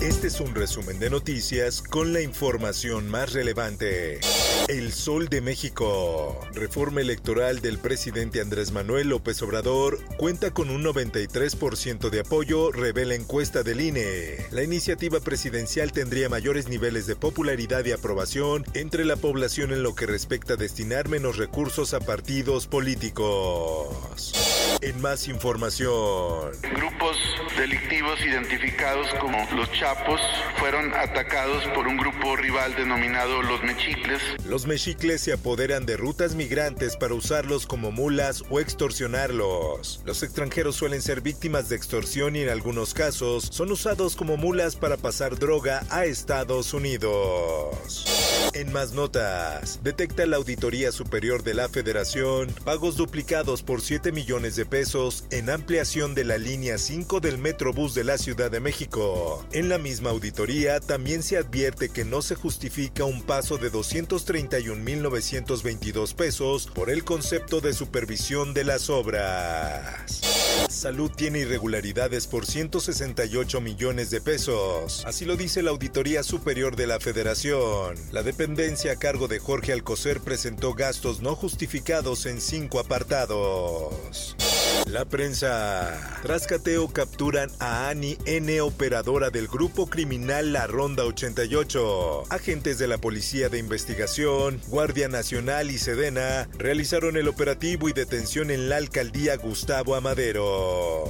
Este es un resumen de noticias con la información más relevante. El Sol de México. Reforma electoral del presidente Andrés Manuel López Obrador cuenta con un 93% de apoyo, revela encuesta del INE. La iniciativa presidencial tendría mayores niveles de popularidad y aprobación entre la población en lo que respecta a destinar menos recursos a partidos políticos. En más información. Grupos delictivos identificados como los Chapos fueron atacados por un grupo rival denominado los Mechicles. Los mexicles se apoderan de rutas migrantes para usarlos como mulas o extorsionarlos. Los extranjeros suelen ser víctimas de extorsión y en algunos casos son usados como mulas para pasar droga a Estados Unidos. En más notas, detecta la Auditoría Superior de la Federación pagos duplicados por 7 millones de pesos en ampliación de la línea 5 del Metrobús de la Ciudad de México. En la misma auditoría también se advierte que no se justifica un paso de 231.922 pesos por el concepto de supervisión de las obras. Salud tiene irregularidades por 168 millones de pesos. Así lo dice la Auditoría Superior de la Federación. La dependencia a cargo de Jorge Alcocer presentó gastos no justificados en cinco apartados. La prensa. Tras cateo capturan a Ani N, operadora del grupo criminal La Ronda 88. Agentes de la Policía de Investigación, Guardia Nacional y Sedena realizaron el operativo y detención en la alcaldía Gustavo Amadero.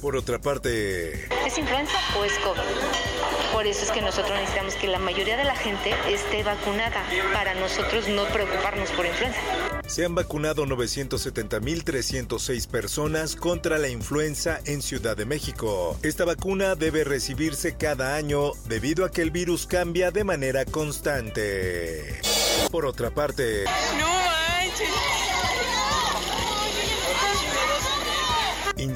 Por otra parte... ¿Es influenza o es COVID? Por eso es que nosotros necesitamos que la mayoría de la gente esté vacunada para nosotros no preocuparnos por influenza. Se han vacunado 970.306 personas contra la influenza en Ciudad de México. Esta vacuna debe recibirse cada año debido a que el virus cambia de manera constante. Por otra parte... ¡No manches!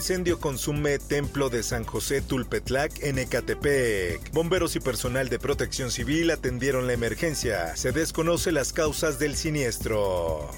Incendio consume templo de San José Tulpetlac en Ecatepec. Bomberos y personal de protección civil atendieron la emergencia. Se desconoce las causas del siniestro.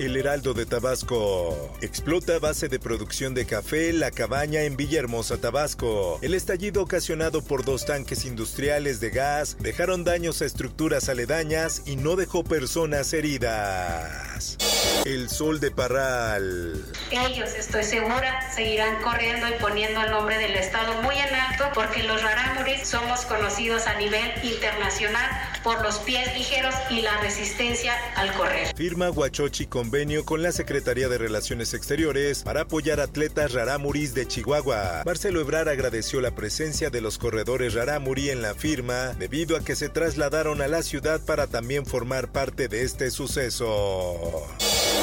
El Heraldo de Tabasco. Explota base de producción de café La Cabaña en Villahermosa, Tabasco. El estallido ocasionado por dos tanques industriales de gas dejaron daños a estructuras aledañas y no dejó personas heridas. El Sol de Parral. Ellos, estoy segura, seguirán corriendo y poniendo el nombre del Estado muy en alto porque los rarámuris somos conocidos a nivel internacional por los pies ligeros y la resistencia al correr. Firma Huachochi convenio con la Secretaría de Relaciones Exteriores para apoyar atletas rarámuris de Chihuahua. Marcelo Ebrar agradeció la presencia de los corredores rarámuri en la firma debido a que se trasladaron a la ciudad para también formar parte de este suceso.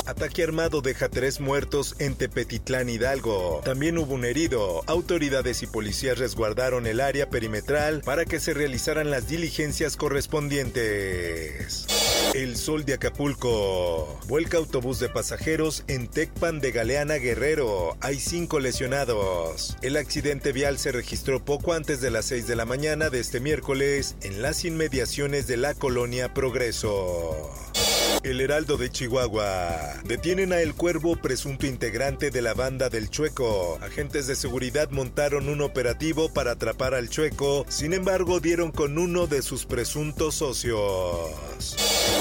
Ataque armado deja tres muertos en Tepetitlán Hidalgo. También hubo un herido. Autoridades y policías resguardaron el área perimetral para que se realizaran las diligencias correspondientes. El Sol de Acapulco. Vuelca autobús de pasajeros en Tecpan de Galeana Guerrero. Hay cinco lesionados. El accidente vial se registró poco antes de las 6 de la mañana de este miércoles en las inmediaciones de la colonia Progreso. El Heraldo de Chihuahua. Detienen a El Cuervo, presunto integrante de la banda del Chueco. Agentes de seguridad montaron un operativo para atrapar al Chueco, sin embargo dieron con uno de sus presuntos socios.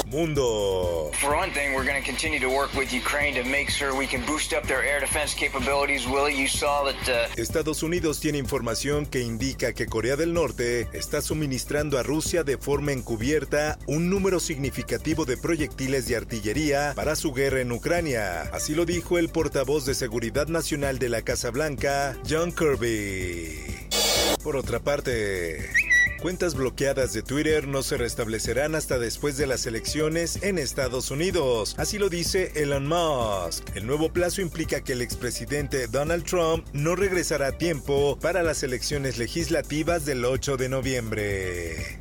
Mundo. For one thing, we're going to continue to work with Ukraine to make sure we can boost up their air defense capabilities. Willie, you saw that. Uh... Estados Unidos tiene información que indica que Corea del Norte está suministrando a Rusia de forma encubierta un número significativo de proyectiles de artillería para su guerra en Ucrania. Así lo dijo el portavoz de Seguridad Nacional de la Casa Blanca, John Kirby. Por otra parte, Cuentas bloqueadas de Twitter no se restablecerán hasta después de las elecciones en Estados Unidos. Así lo dice Elon Musk. El nuevo plazo implica que el expresidente Donald Trump no regresará a tiempo para las elecciones legislativas del 8 de noviembre.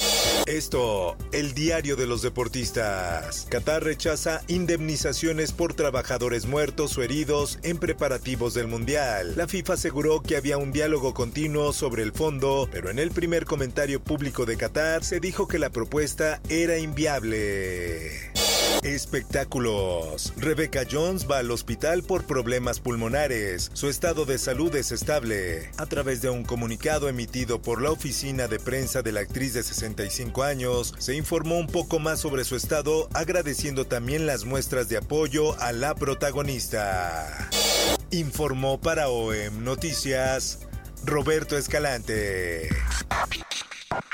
Esto, el diario de los deportistas. Qatar rechaza indemnizaciones por trabajadores muertos o heridos en preparativos del Mundial. La FIFA aseguró que había un diálogo continuo sobre el fondo, pero en el primer comentario público de Qatar se dijo que la propuesta era inviable. Espectáculos. Rebecca Jones va al hospital por problemas pulmonares. Su estado de salud es estable. A través de un comunicado emitido por la oficina de prensa de la actriz de 65 años, se informó un poco más sobre su estado, agradeciendo también las muestras de apoyo a la protagonista. Informó para OEM Noticias Roberto Escalante.